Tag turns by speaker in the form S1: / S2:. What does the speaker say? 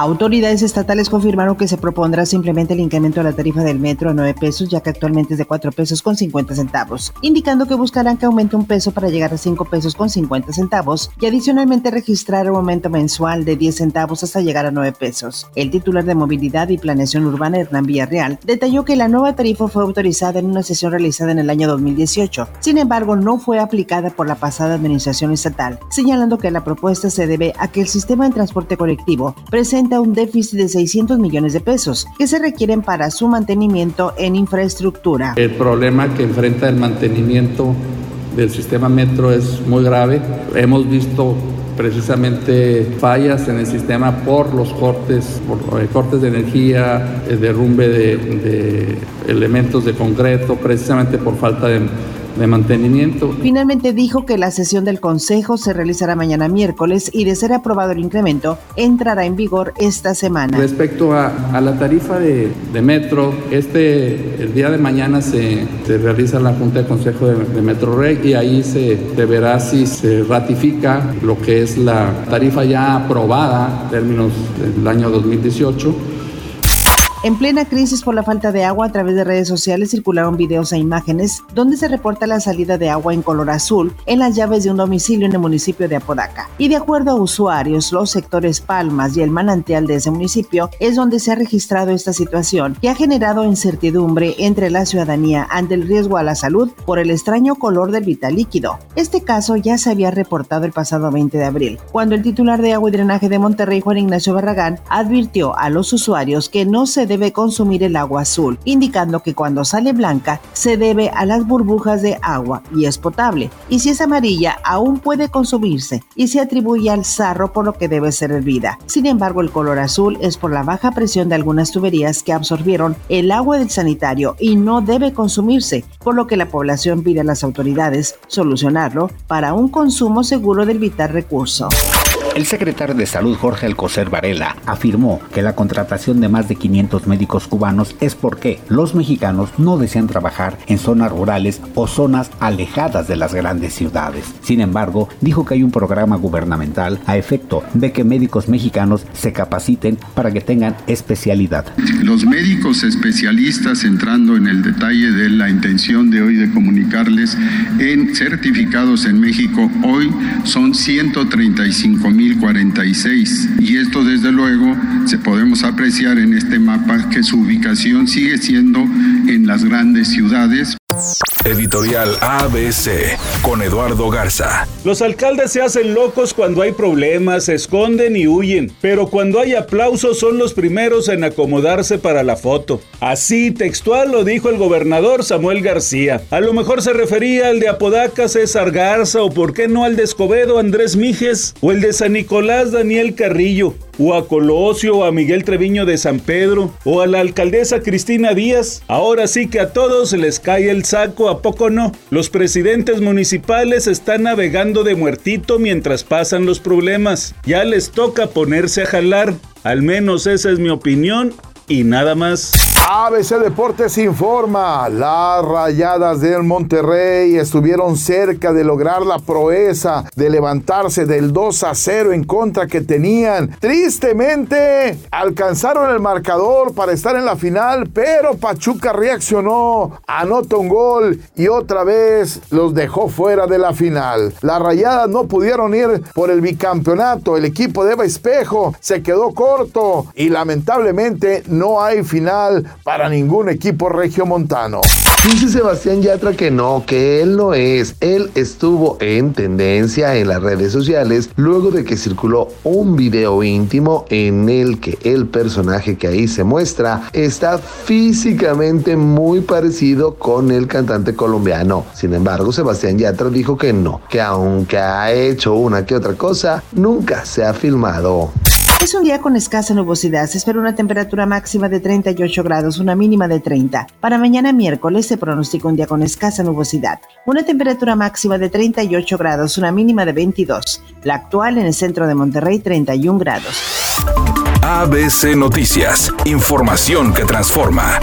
S1: Autoridades estatales confirmaron que se propondrá simplemente el incremento de la tarifa del metro a 9 pesos, ya que actualmente es de 4 pesos con 50 centavos, indicando que buscarán que aumente un peso para llegar a 5 pesos con 50 centavos y adicionalmente registrar un aumento mensual de 10 centavos hasta llegar a 9 pesos. El titular de Movilidad y Planeación Urbana, Hernán Villarreal, detalló que la nueva tarifa fue autorizada en una sesión realizada en el año 2018. Sin embargo, no fue aplicada por la pasada administración estatal, señalando que la propuesta se debe a que el sistema de transporte colectivo presenta un déficit de 600 millones de pesos que se requieren para su mantenimiento en infraestructura.
S2: El problema que enfrenta el mantenimiento del sistema metro es muy grave. Hemos visto precisamente fallas en el sistema por los cortes, por eh, cortes de energía, el derrumbe de, de elementos de concreto, precisamente por falta de de mantenimiento.
S1: Finalmente dijo que la sesión del Consejo se realizará mañana miércoles y de ser aprobado el incremento, entrará en vigor esta semana.
S2: Respecto a, la tarifa de, metro, este, el día de mañana se, realiza la Junta de Consejo de, de Metro Rey y ahí se, se, verá si se ratifica lo que es la tarifa ya aprobada en términos del año 2018
S1: en plena crisis por la falta de agua, a través de redes sociales circularon videos e imágenes donde se reporta la salida de agua en color azul en las llaves de un domicilio en el municipio de Apodaca. Y de acuerdo a usuarios, los sectores Palmas y el manantial de ese municipio es donde se ha registrado esta situación que ha generado incertidumbre entre la ciudadanía ante el riesgo a la salud por el extraño color del vital líquido. Este caso ya se había reportado el pasado 20 de abril, cuando el titular de agua y drenaje de Monterrey, Juan Ignacio Barragán, advirtió a los usuarios que no se debe consumir el agua azul, indicando que cuando sale blanca se debe a las burbujas de agua y es potable, y si es amarilla aún puede consumirse y se atribuye al sarro por lo que debe ser hervida. Sin embargo, el color azul es por la baja presión de algunas tuberías que absorbieron el agua del sanitario y no debe consumirse, por lo que la población pide a las autoridades solucionarlo para un consumo seguro del vital recurso.
S3: El secretario de Salud Jorge Alcocer Varela afirmó que la contratación de más de 500 médicos cubanos es porque los mexicanos no desean trabajar en zonas rurales o zonas alejadas de las grandes ciudades. Sin embargo, dijo que hay un programa gubernamental a efecto de que médicos mexicanos se capaciten para que tengan especialidad.
S4: Los médicos especialistas, entrando en el detalle de la intención de hoy de comunicarles, en certificados en México hoy son 135 mil 46 Y esto desde luego se podemos apreciar en este mapa que su ubicación sigue siendo en las grandes ciudades.
S5: Editorial ABC con Eduardo Garza.
S6: Los alcaldes se hacen locos cuando hay problemas, se esconden y huyen, pero cuando hay aplausos son los primeros en acomodarse para la foto. Así textual lo dijo el gobernador Samuel García. A lo mejor se refería al de Apodaca César Garza o por qué no al de Escobedo Andrés Mijes o el de San Nicolás Daniel Carrillo o a Colosio o a Miguel Treviño de San Pedro o a la alcaldesa Cristina Díaz. Ahora sí que a todos les cae el saco, ¿a poco no? Los presidentes municipales están navegando de muertito mientras pasan los problemas. Ya les toca ponerse a jalar. Al menos esa es mi opinión y nada más.
S7: ABC Deportes informa, las rayadas del Monterrey estuvieron cerca de lograr la proeza de levantarse del 2 a 0 en contra que tenían. Tristemente, alcanzaron el marcador para estar en la final, pero Pachuca reaccionó, anotó un gol y otra vez los dejó fuera de la final. Las rayadas no pudieron ir por el bicampeonato, el equipo de Eva Espejo se quedó corto y lamentablemente no hay final para ningún equipo regiomontano.
S8: Dice Sebastián Yatra que no, que él no es. Él estuvo en tendencia en las redes sociales luego de que circuló un video íntimo en el que el personaje que ahí se muestra está físicamente muy parecido con el cantante colombiano. Sin embargo, Sebastián Yatra dijo que no, que aunque ha hecho una que otra cosa, nunca se ha filmado.
S1: Es un día con escasa nubosidad. Se espera una temperatura máxima de 38 grados, una mínima de 30. Para mañana miércoles se pronostica un día con escasa nubosidad. Una temperatura máxima de 38 grados, una mínima de 22. La actual en el centro de Monterrey, 31 grados.
S5: ABC Noticias. Información que transforma.